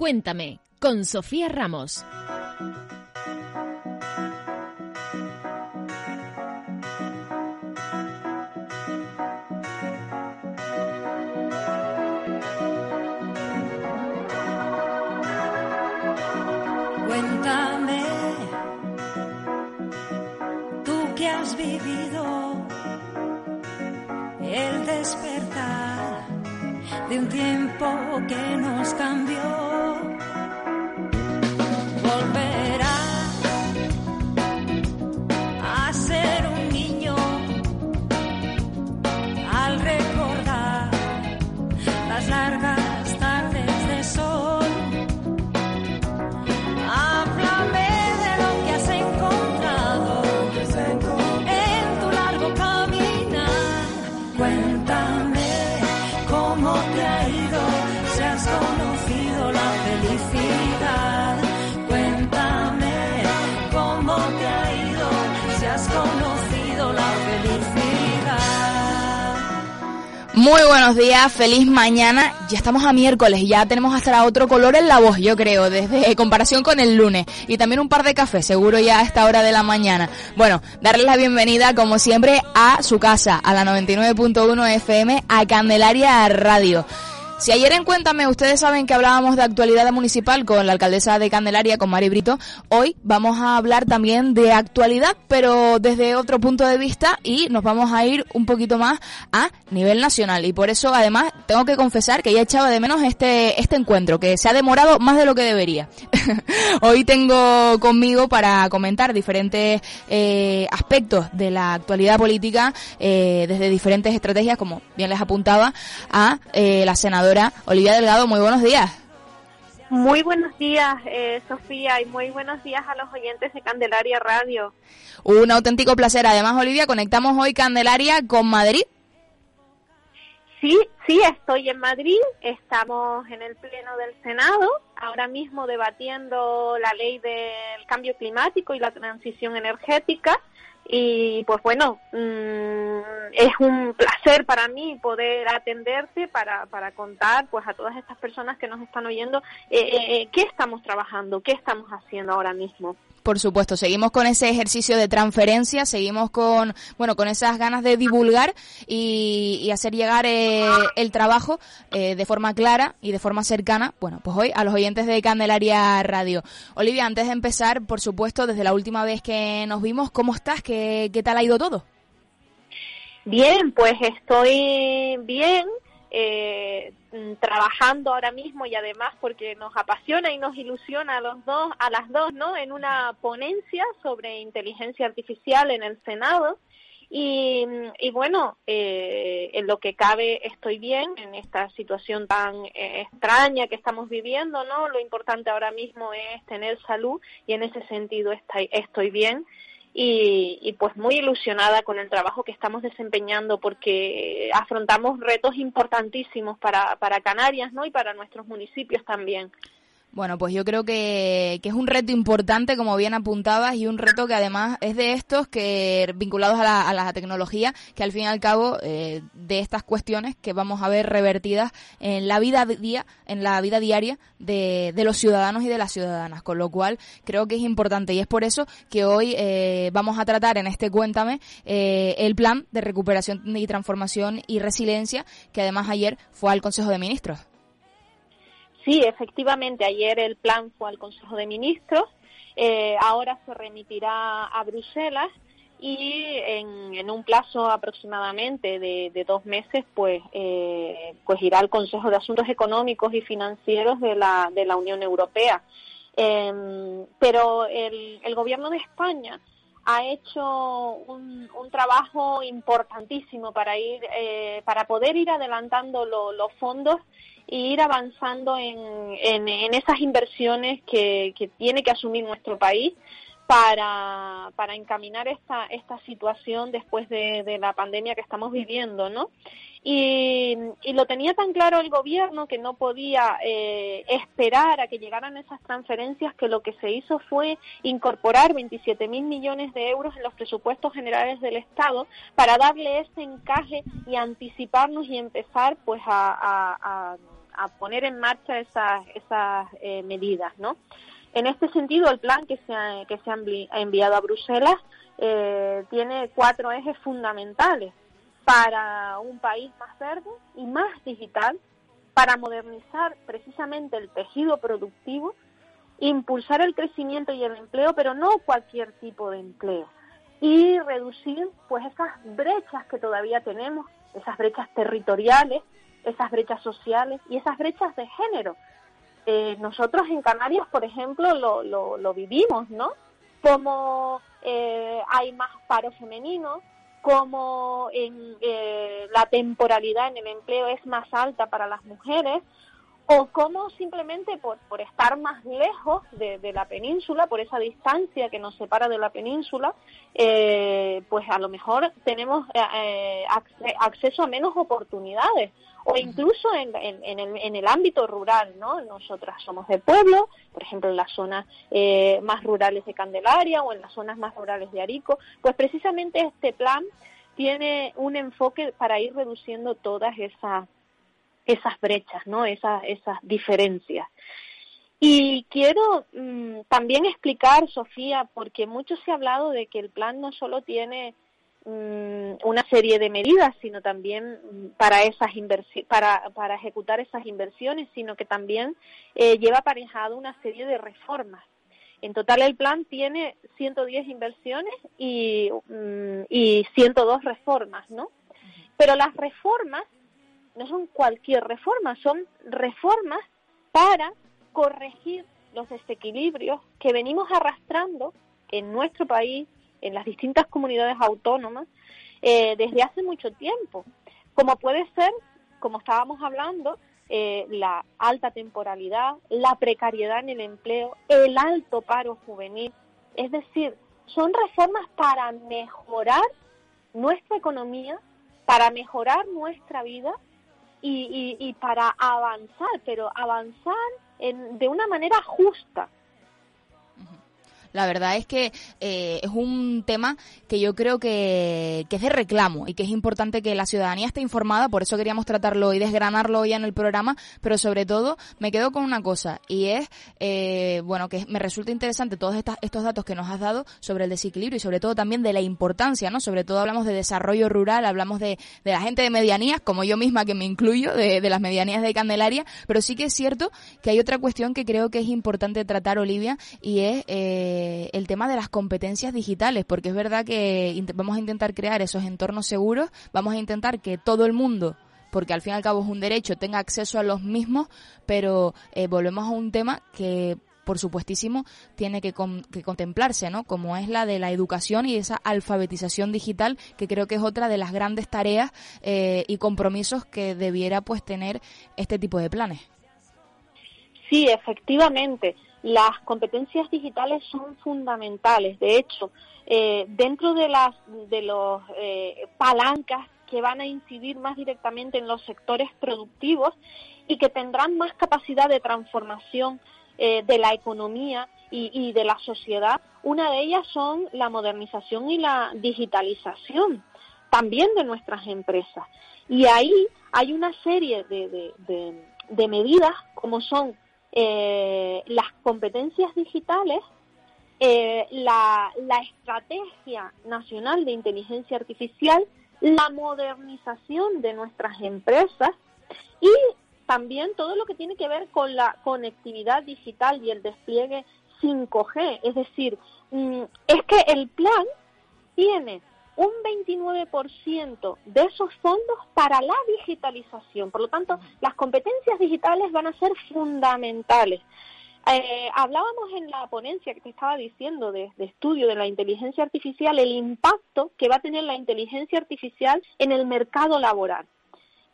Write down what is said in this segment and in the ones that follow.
Cuéntame, con Sofía Ramos. Muy buenos días, feliz mañana. Ya estamos a miércoles, ya tenemos hasta otro color en la voz, yo creo, desde comparación con el lunes. Y también un par de cafés, seguro ya a esta hora de la mañana. Bueno, darles la bienvenida, como siempre, a su casa, a la 99.1 FM, a Candelaria Radio. Si ayer en Cuéntame ustedes saben que hablábamos de actualidad municipal con la alcaldesa de Candelaria, con Mari Brito, hoy vamos a hablar también de actualidad, pero desde otro punto de vista y nos vamos a ir un poquito más a nivel nacional. Y por eso, además, tengo que confesar que ya echaba de menos este, este encuentro, que se ha demorado más de lo que debería. hoy tengo conmigo para comentar diferentes eh, aspectos de la actualidad política eh, desde diferentes estrategias, como bien les apuntaba, a eh, la senadora Olivia Delgado. Muy buenos días. Muy buenos días, eh, Sofía, y muy buenos días a los oyentes de Candelaria Radio. Un auténtico placer. Además, Olivia, conectamos hoy Candelaria con Madrid. Sí, sí, estoy en Madrid. Estamos en el Pleno del Senado, ahora mismo debatiendo la ley del cambio climático y la transición energética. Y pues bueno, mm, es un placer para mí poder atenderte para, para contar pues a todas estas personas que nos están oyendo eh, eh, eh qué estamos trabajando, qué estamos haciendo ahora mismo. Por supuesto, seguimos con ese ejercicio de transferencia, seguimos con, bueno, con esas ganas de divulgar y, hacer llegar eh, el trabajo eh, de forma clara y de forma cercana, bueno, pues hoy a los oyentes de Candelaria Radio. Olivia, antes de empezar, por supuesto, desde la última vez que nos vimos, ¿cómo estás? ¿Qué, qué tal ha ido todo? Bien, pues estoy bien eh, mm, trabajando ahora mismo y además porque nos apasiona y nos ilusiona a los dos, a las dos, ¿no? En una ponencia sobre inteligencia artificial en el Senado. Y, y bueno, eh, en lo que cabe estoy bien en esta situación tan eh, extraña que estamos viviendo, ¿no? Lo importante ahora mismo es tener salud y en ese sentido estoy, estoy bien y, pues muy ilusionada con el trabajo que estamos desempeñando porque afrontamos retos importantísimos para, para Canarias ¿no? y para nuestros municipios también. Bueno, pues yo creo que, que, es un reto importante, como bien apuntabas, y un reto que además es de estos que vinculados a la, a la tecnología, que al fin y al cabo eh, de estas cuestiones que vamos a ver revertidas en la vida día, en la vida diaria de, de los ciudadanos y de las ciudadanas, con lo cual creo que es importante y es por eso que hoy eh, vamos a tratar en este Cuéntame eh, el plan de recuperación y transformación y resiliencia que además ayer fue al Consejo de Ministros. Sí, efectivamente, ayer el plan fue al Consejo de Ministros, eh, ahora se remitirá a Bruselas y en, un plazo aproximadamente de, dos meses, pues, eh, pues irá al Consejo de Asuntos Económicos y Financieros de la, de la Unión Europea. Em, pero el, el Gobierno de España ha hecho un, un trabajo importantísimo para ir eh, para poder ir adelantando los fondos e ir avanzando en, en, esas inversiones que, que, tiene que asumir nuestro país para, para encaminar esta, esta situación después de, de la pandemia que estamos viviendo, ¿no? Y, lo tenía tan claro el gobierno que no podía eh, esperar a que llegaran esas transferencias que lo que se hizo fue incorporar 27 mil millones de euros en los presupuestos generales del Estado para darle ese encaje y anticiparnos y empezar pues a, poner en marcha esas, esas eh, medidas, ¿no? En este sentido, el plan que se ha, que se ha enviado a Bruselas eh, tiene cuatro ejes fundamentales para un país más verde y más digital, para modernizar precisamente el tejido productivo, impulsar el crecimiento y el empleo, pero no cualquier tipo de empleo, y reducir pues esas brechas que todavía tenemos, esas brechas territoriales, esas brechas sociales y esas brechas de género. Eh, nosotros en Canarias, por ejemplo, lo, lo, vivimos, ¿no? Como eh, hay más paro femenino, como en, eh, la temporalidad en el empleo es más alta para las mujeres, o como simplemente por, por estar más lejos de, la península, por esa distancia que nos separa de la península, eh, pues a lo mejor tenemos eh, acceso a menos oportunidades o incluso en, en, el, en, el, ámbito rural, ¿no? Nosotras somos de pueblo, por ejemplo, en las zonas eh, más rurales de Candelaria o en las zonas más rurales de Arico, pues precisamente este plan tiene un enfoque para ir reduciendo todas esas esas brechas, ¿no? Esas, esas diferencias. Y quiero mm, también explicar, Sofía, porque mucho se ha hablado de que el plan no solo tiene una serie de medidas, sino también mm, para esas para, para ejecutar esas inversiones, sino que también eh, lleva aparejado una serie de reformas. En total el plan tiene 110 inversiones y, y 102 reformas, ¿no? Pero las reformas no son cualquier reforma, son reformas para corregir los desequilibrios que venimos arrastrando en nuestro país, en las distintas comunidades autónomas, eh, desde hace mucho tiempo, como puede ser, como estábamos hablando, eh, la alta temporalidad, la precariedad en el empleo, el alto paro juvenil. Es decir, son reformas para mejorar nuestra economía, para mejorar nuestra vida y, y, para avanzar, pero avanzar en, de una manera justa, la verdad es que eh, es un tema que yo creo que, que, es de reclamo y que es importante que la ciudadanía esté informada, por eso queríamos tratarlo y desgranarlo hoy en el programa, pero sobre todo me quedo con una cosa y es, eh, bueno, que me resulta interesante todos estos datos que nos has dado sobre el desequilibrio y sobre todo también de la importancia, ¿no? Sobre todo hablamos de desarrollo rural, hablamos de, de la gente de medianías, como yo misma que me incluyo, de, de las medianías de Candelaria, pero sí que es cierto que hay otra cuestión que creo que es importante tratar, Olivia, y es... Eh, eh, el tema de las competencias digitales, porque es verdad que vamos a intentar crear esos entornos seguros, vamos a intentar que todo el mundo porque al fin y al cabo es un derecho, tenga acceso a los mismos, pero eh, volvemos a un tema que por supuestísimo tiene que, contemplarse, ¿no? Como es la de la educación y esa alfabetización digital, que creo que es otra de las grandes tareas eh, y compromisos que debiera pues tener este tipo de planes. Sí, efectivamente las competencias digitales son fundamentales. De hecho, eh, dentro de las de los eh, palancas que van a incidir más directamente en los sectores productivos y que tendrán más capacidad de transformación eh, de la economía y, y, de la sociedad, una de ellas son la modernización y la digitalización también de nuestras empresas. Y ahí hay una serie de, de, medidas como son eh, las competencias digitales, eh, la, estrategia nacional de inteligencia artificial, la modernización de nuestras empresas y también todo lo que tiene que ver con la conectividad digital y el despliegue 5G. Es decir, mm, es que el plan tiene un 29% de esos fondos para la digitalización. Por lo tanto, las competencias digitales van a ser fundamentales. Eh, hablábamos en la ponencia que te estaba diciendo de, estudio de la inteligencia artificial, el impacto que va a tener la inteligencia artificial en el mercado laboral.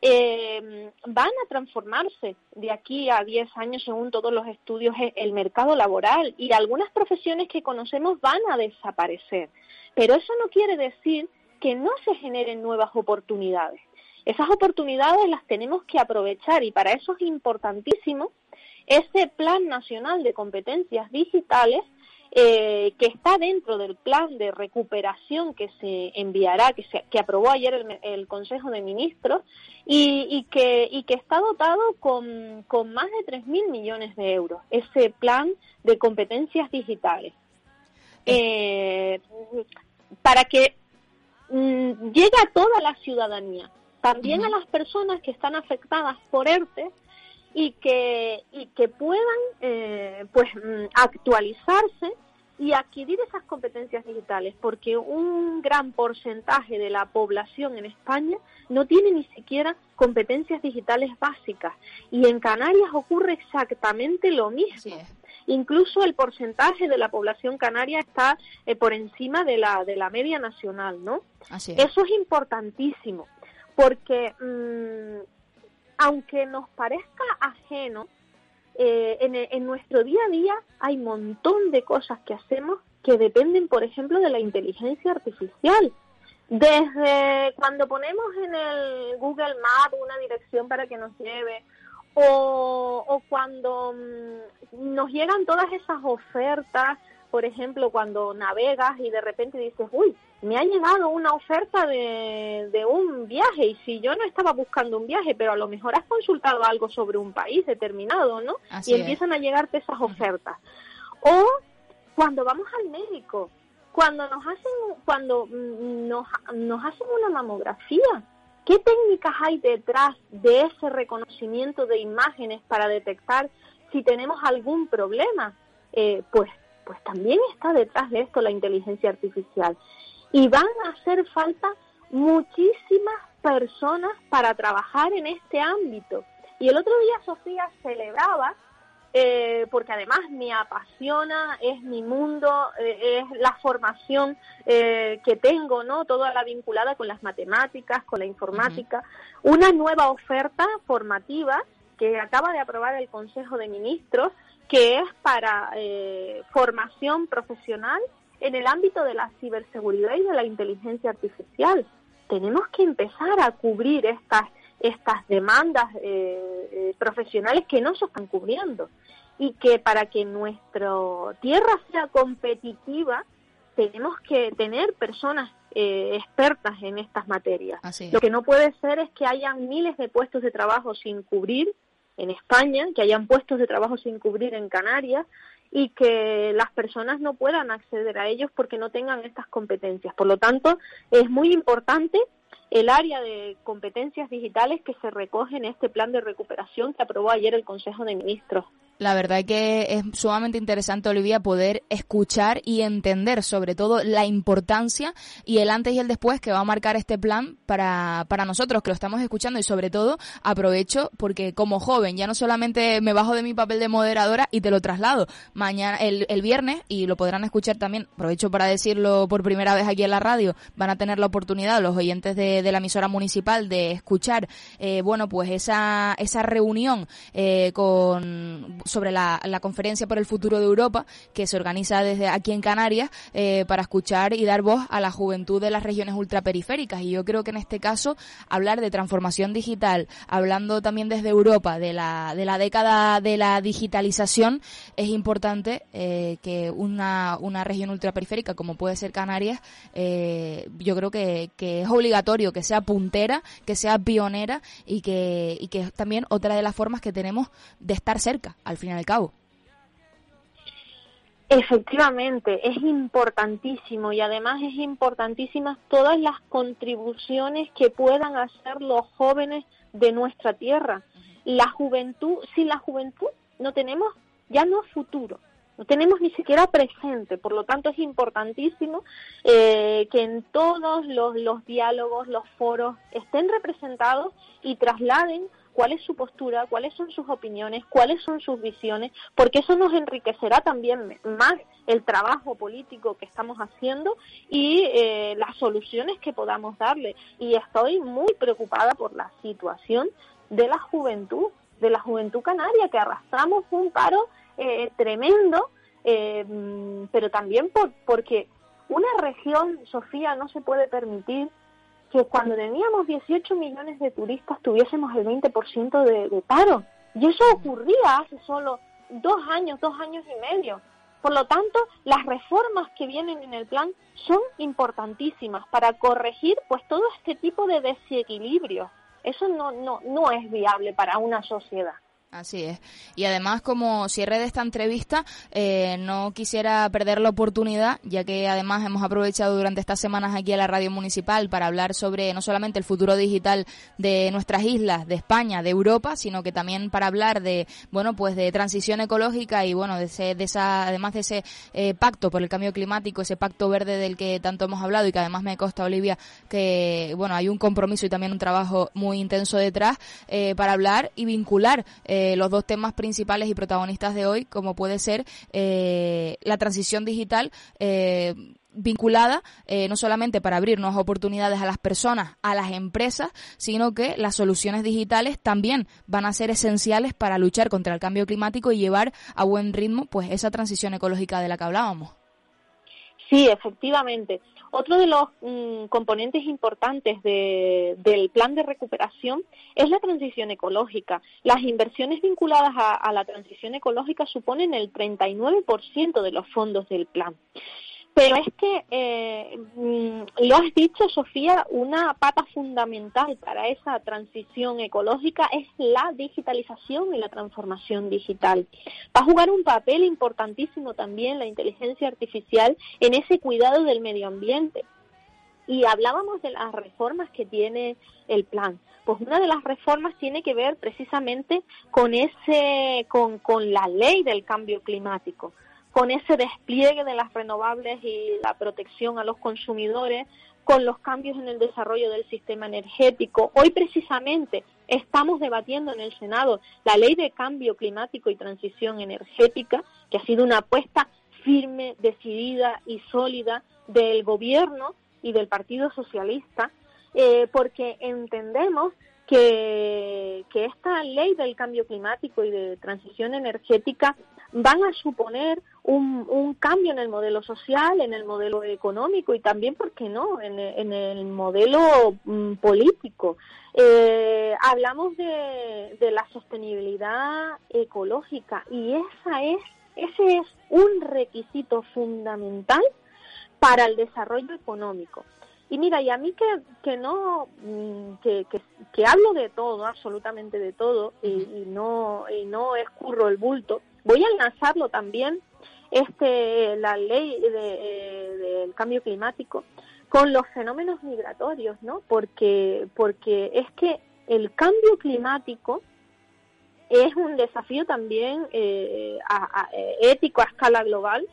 Eh, van a transformarse de aquí a 10 años, según todos los estudios, el mercado laboral y algunas profesiones que conocemos van a desaparecer. Pero eso no quiere decir que no se generen nuevas oportunidades. Esas oportunidades las tenemos que aprovechar y para eso es importantísimo ese Plan Nacional de Competencias Digitales eh, que está dentro del plan de recuperación que se enviará, que, se, que aprobó ayer el, Consejo de Ministros y, que, y que está dotado con, con más de 3.000 millones de euros, ese plan de competencias digitales. Eh, para que mm, llegue a toda la ciudadanía, también a las personas que están afectadas por ERTE y que, y que puedan eh, pues mm, actualizarse y adquirir esas competencias digitales, porque un gran porcentaje de la población en España no tiene ni siquiera competencias digitales básicas. Y en Canarias ocurre exactamente lo mismo. Incluso el porcentaje de la población canaria está eh, por encima de la, de la media nacional, ¿no? Eso es importantísimo, porque mm, aunque nos parezca ajeno, eh, en, nuestro día a día hay montón de cosas que hacemos que dependen, por ejemplo, de la inteligencia artificial. Desde cuando ponemos en el Google Map una dirección para que nos lleve, o, o cuando mm, nos llegan todas esas ofertas por ejemplo, cuando navegas y de repente dices, uy, me ha llegado una oferta de, de, un viaje y si yo no estaba buscando un viaje, pero a lo mejor has consultado algo sobre un país determinado, ¿no? y empiezan a llegarte esas ofertas. O cuando vamos al médico, cuando nos hacen, cuando mm, nos, nos hacen una mamografía, ¿qué técnicas hay detrás de ese reconocimiento de imágenes para detectar si tenemos algún problema? Eh, pues pues también está detrás de esto la inteligencia artificial. Y van a hacer falta muchísimas personas para trabajar en este ámbito. Y el otro día Sofía celebraba, eh, porque además me apasiona, es mi mundo, eh, es la formación eh, que tengo, ¿no? Toda la vinculada con las matemáticas, con la informática, una nueva oferta formativa que acaba de aprobar el Consejo de Ministros que es para eh, formación profesional en el ámbito de la ciberseguridad y de la inteligencia artificial. Tenemos que empezar a cubrir estas, estas demandas eh, eh, profesionales que no se están cubriendo y que para que nuestra tierra sea competitiva tenemos que tener personas expertas en estas materias. Lo que no puede ser es que hayan miles de puestos de trabajo sin cubrir en España, que hayan puestos de trabajo sin cubrir en Canarias y que las personas no puedan acceder a ellos porque no tengan estas competencias. Por lo tanto, es muy importante el área de competencias digitales que se recoge en este plan de recuperación que aprobó ayer el Consejo de Ministros. La verdad que es sumamente interesante, Olivia, poder escuchar y entender sobre todo la importancia y el antes y el después que va a marcar este plan para, para nosotros que lo estamos escuchando. Y sobre todo aprovecho porque como joven ya no solamente me bajo de mi papel de moderadora y te lo traslado mañana, el, el viernes y lo podrán escuchar también, aprovecho para decirlo por primera vez aquí en la radio, van a tener la oportunidad los oyentes de, de la emisora municipal de escuchar, eh, bueno, pues esa, esa reunión eh, con sobre la, conferencia por el futuro de Europa que se organiza desde aquí en Canarias eh, para escuchar y dar voz a la juventud de las regiones ultraperiféricas. Y yo creo que en este caso hablar de transformación digital, hablando también desde Europa de la, de la década de la digitalización, es importante eh, que una, una región ultraperiférica como puede ser Canarias, eh, yo creo que, que es obligatorio que sea puntera, que sea pionera y que, y que es también otra de las formas que tenemos de estar cerca al fin y al cabo. Efectivamente, es importantísimo y además es importantísimas todas las contribuciones que puedan hacer los jóvenes de nuestra tierra. La juventud, sin la juventud no tenemos ya no futuro, no tenemos ni siquiera presente, por lo tanto es importantísimo eh, que en todos los, los diálogos, los foros estén representados y trasladen cuál es su postura, cuáles son sus opiniones, cuáles son sus visiones, porque eso nos enriquecerá también más el trabajo político que estamos haciendo y eh, las soluciones que podamos darle. Y estoy muy preocupada por la situación de la juventud, de la juventud canaria, que arrastramos un paro eh, tremendo, eh, pero también por, porque una región, Sofía, no se puede permitir que cuando teníamos 18 millones de turistas tuviésemos el 20% de, de paro. Y eso ocurría hace solo dos años, dos años y medio. Por lo tanto, las reformas que vienen en el plan son importantísimas para corregir pues todo este tipo de desequilibrios. Eso no, no, no es viable para una sociedad. Así es. Y además, como cierre de esta entrevista, eh, no quisiera perder la oportunidad, ya que además hemos aprovechado durante estas semanas aquí a la radio municipal para hablar sobre no solamente el futuro digital de nuestras islas, de España, de Europa, sino que también para hablar de, bueno, pues de transición ecológica y bueno, de, ese, de esa, además de ese eh, pacto por el cambio climático, ese pacto verde del que tanto hemos hablado y que además me consta, Olivia, que bueno, hay un compromiso y también un trabajo muy intenso detrás eh, para hablar y vincular los dos temas principales y protagonistas de hoy, como puede ser eh, la transición digital. Eh, vinculada eh, no solamente para abrir nuevas oportunidades a las personas, a las empresas, sino que las soluciones digitales también van a ser esenciales para luchar contra el cambio climático y llevar a buen ritmo pues esa transición ecológica de la que hablábamos. Sí, efectivamente. Otro de los mm, componentes importantes del plan de recuperación es la transición ecológica. Las inversiones vinculadas a la transición ecológica suponen el 39% de los fondos del plan. Pero es que, eh, mm, lo has dicho, Sofía, una pata fundamental para esa transición ecológica es la digitalización y la transformación digital. Va a jugar un papel importantísimo también la inteligencia artificial en ese cuidado del medio ambiente. Y hablábamos de las reformas que tiene el plan. Pues una de las reformas tiene que ver precisamente con ese, con, con la ley del cambio climático con ese despliegue de las renovables y la protección a los consumidores, con los cambios en el desarrollo del sistema energético. Hoy precisamente estamos debatiendo en el Senado la ley de cambio climático y transición energética, que ha sido una apuesta firme, decidida y sólida del gobierno y del Partido Socialista, eh, porque entendemos que, que esta ley del cambio climático y de transición energética van a suponer un, un, cambio en el modelo social, en el modelo económico y también, ¿por qué no?, en, el modelo mm, político. Eh, hablamos de, de, la sostenibilidad ecológica y esa es, ese es un requisito fundamental para el desarrollo económico. Y mira, y a mí que, que no, mm, que, que, hablo de todo, absolutamente de todo, y, y, no, y no escurro el bulto, voy a enlazarlo también, este, la ley del de, cambio climático, con los fenómenos migratorios, ¿no? Porque, porque es que el cambio climático es un desafío también eh, ético a escala global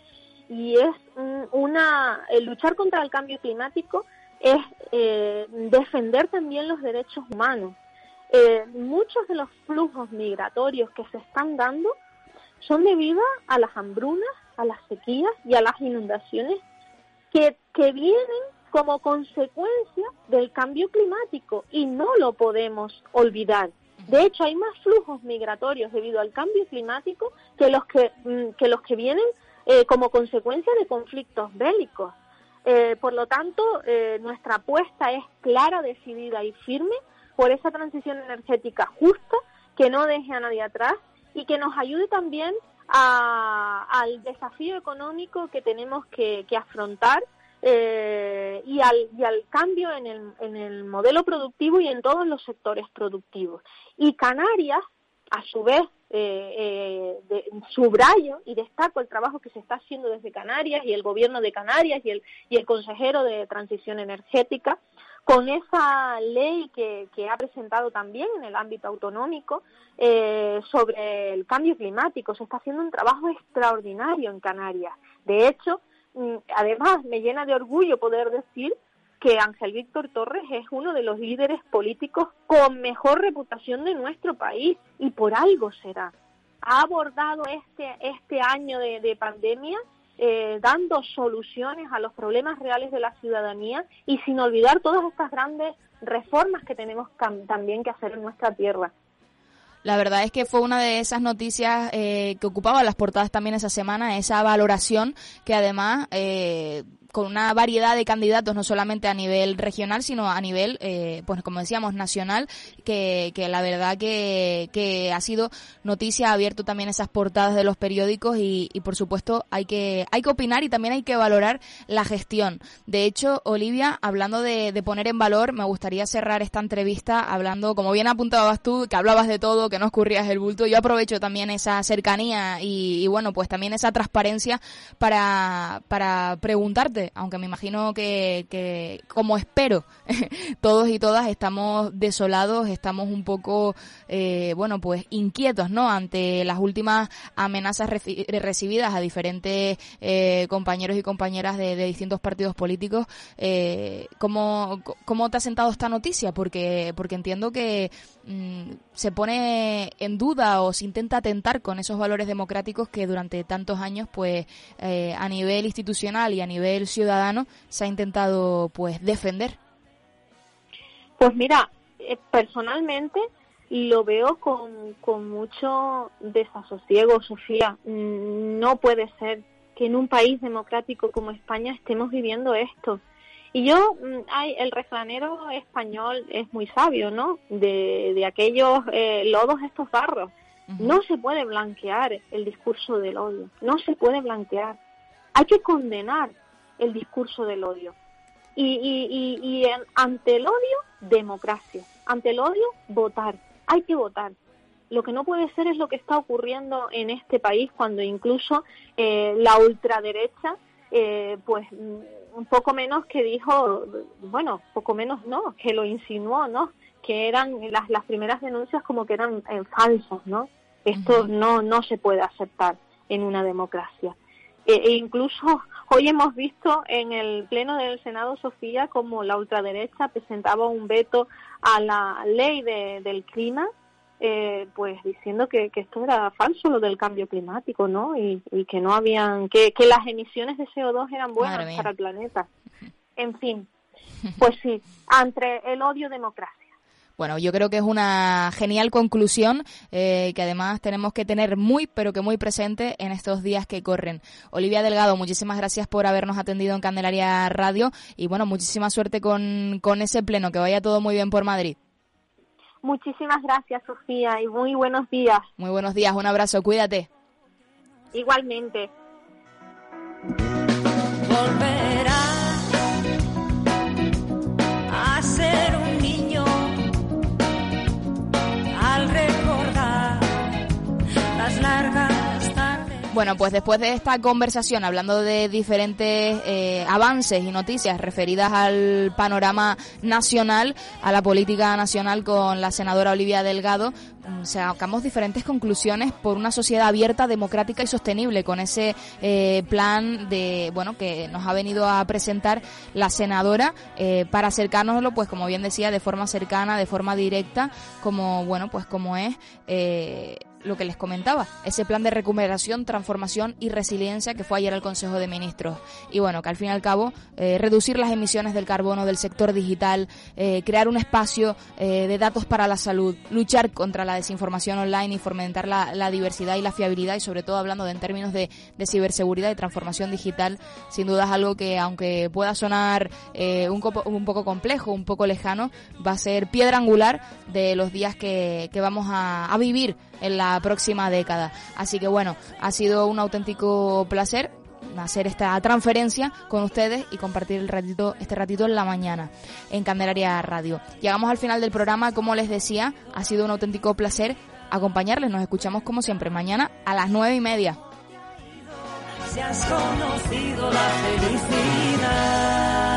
y es una el luchar contra el cambio climático es eh, defender también los derechos humanos. Eh, muchos de los flujos migratorios que se están dando son debidas a las hambrunas, a las sequías y a las inundaciones que, que vienen como consecuencia del cambio climático y no lo podemos olvidar. De hecho, hay más flujos migratorios debido al cambio climático que los que, mm, que, los que vienen eh, como consecuencia de conflictos bélicos. Eh, por lo tanto, eh, nuestra apuesta es clara, decidida y firme por esa transición energética justa que no deje a nadie atrás y que nos ayude también al desafío económico que tenemos que, afrontar eh, y, al, y al cambio en el, en el modelo productivo y en todos los sectores productivos. Y Canarias, a su vez, eh, eh, subrayo y destaco el trabajo que se está haciendo desde Canarias y el gobierno de Canarias y el, y el consejero de transición energética con esa ley que, que ha presentado también en el ámbito autonómico eh, sobre el cambio climático. Se está haciendo un trabajo extraordinario en Canarias. De hecho, mm, además me llena de orgullo poder decir que Ángel Víctor Torres es uno de los líderes políticos con mejor reputación de nuestro país y por algo será. Ha abordado este, este año de, pandemia eh, dando soluciones a los problemas reales de la ciudadanía y sin olvidar todas estas grandes reformas que tenemos también que hacer en nuestra tierra. La verdad es que fue una de esas noticias eh, que ocupaba las portadas también esa semana, esa valoración que además eh, con una variedad de candidatos, no solamente a nivel regional, sino a nivel, eh, pues como decíamos, nacional, que, que la verdad que, que ha sido noticia, ha abierto también esas portadas de los periódicos y, y por supuesto hay que, hay que opinar y también hay que valorar la gestión. De hecho, Olivia, hablando de, de poner en valor, me gustaría cerrar esta entrevista hablando, como bien apuntabas tú, que hablabas de todo, que no escurrías el bulto. Yo aprovecho también esa cercanía y, y bueno, pues también esa transparencia para, para preguntarte, aunque me imagino que, que como espero, todos y todas estamos desolados, estamos un poco, eh, bueno, pues inquietos, ¿no? Ante las últimas amenazas recibidas a diferentes eh, compañeros y compañeras de, distintos partidos políticos. Eh, ¿cómo, ¿Cómo te ha sentado esta noticia? Porque, porque entiendo que mm, se pone en duda o se intenta atentar con esos valores democráticos que durante tantos años, pues, eh, a nivel institucional y a nivel ciudadano se ha intentado, pues, defender. Pues mira, eh, personalmente lo veo con, con mucho desasosiego, Sofía. Mm, no puede ser que en un país democrático como España estemos viviendo esto. Y yo, hay, el refranero español es muy sabio, ¿no? De, de aquellos eh, lodos, estos barros. Uh -huh. No se puede blanquear el discurso del odio, no se puede blanquear. Hay que condenar el discurso del odio. Y, y, y, y ante el odio, democracia. Ante el odio, votar. Hay que votar. Lo que no puede ser es lo que está ocurriendo en este país cuando incluso eh, la ultraderecha, eh, pues un poco menos que dijo, bueno, poco menos no, que lo insinuó, ¿no? Que eran las, las primeras denuncias como que eran eh, falsas, ¿no? Esto no, no se puede aceptar en una democracia. E, e incluso hoy hemos visto en el Pleno del Senado, Sofía, como la ultraderecha presentaba un veto a la ley de, del clima, eh, pues diciendo que, que, esto era falso, lo del cambio climático, ¿no? Y, y que no habían, que, que, las emisiones de CO2 eran buenas para el planeta. En fin, pues sí, entre el odio democracia. Bueno, yo creo que es una genial conclusión eh, que además tenemos que tener muy, pero que muy presente en estos días que corren. Olivia Delgado, muchísimas gracias por habernos atendido en Candelaria Radio y bueno, muchísima suerte con, con ese pleno, que vaya todo muy bien por Madrid. Muchísimas gracias, Sofía, y muy buenos días. Muy buenos días, un abrazo, cuídate. Igualmente. Bueno, pues después de esta conversación, hablando de diferentes eh, avances y noticias referidas al panorama nacional, a la política nacional con la senadora Olivia Delgado, sacamos diferentes conclusiones por una sociedad abierta, democrática y sostenible, con ese eh, plan de, bueno, que nos ha venido a presentar la senadora eh, para acercárnoslo, pues como bien decía, de forma cercana, de forma directa, como, bueno, pues como es eh, lo que les comentaba, ese plan de recuperación, transformación y resiliencia que fue ayer al Consejo de Ministros. Y bueno, que al fin y al cabo, reducir las emisiones del carbono del sector digital, crear un espacio de datos para la salud, luchar contra la desinformación online y fomentar la, la, diversidad y la fiabilidad y sobre todo hablando de, en términos de, de, ciberseguridad y transformación digital, sin duda es algo que aunque pueda sonar un, copo, un, poco complejo, un poco lejano, va a ser piedra angular de los días que, que vamos a, a vivir en la próxima década. Así que bueno, ha sido un auténtico placer hacer esta transferencia con ustedes y compartir el ratito, este ratito en la mañana en Candelaria Radio. Llegamos al final del programa, como les decía, ha sido un auténtico placer acompañarles. Nos escuchamos como siempre mañana a las nueve y media. Si has conocido la felicidad,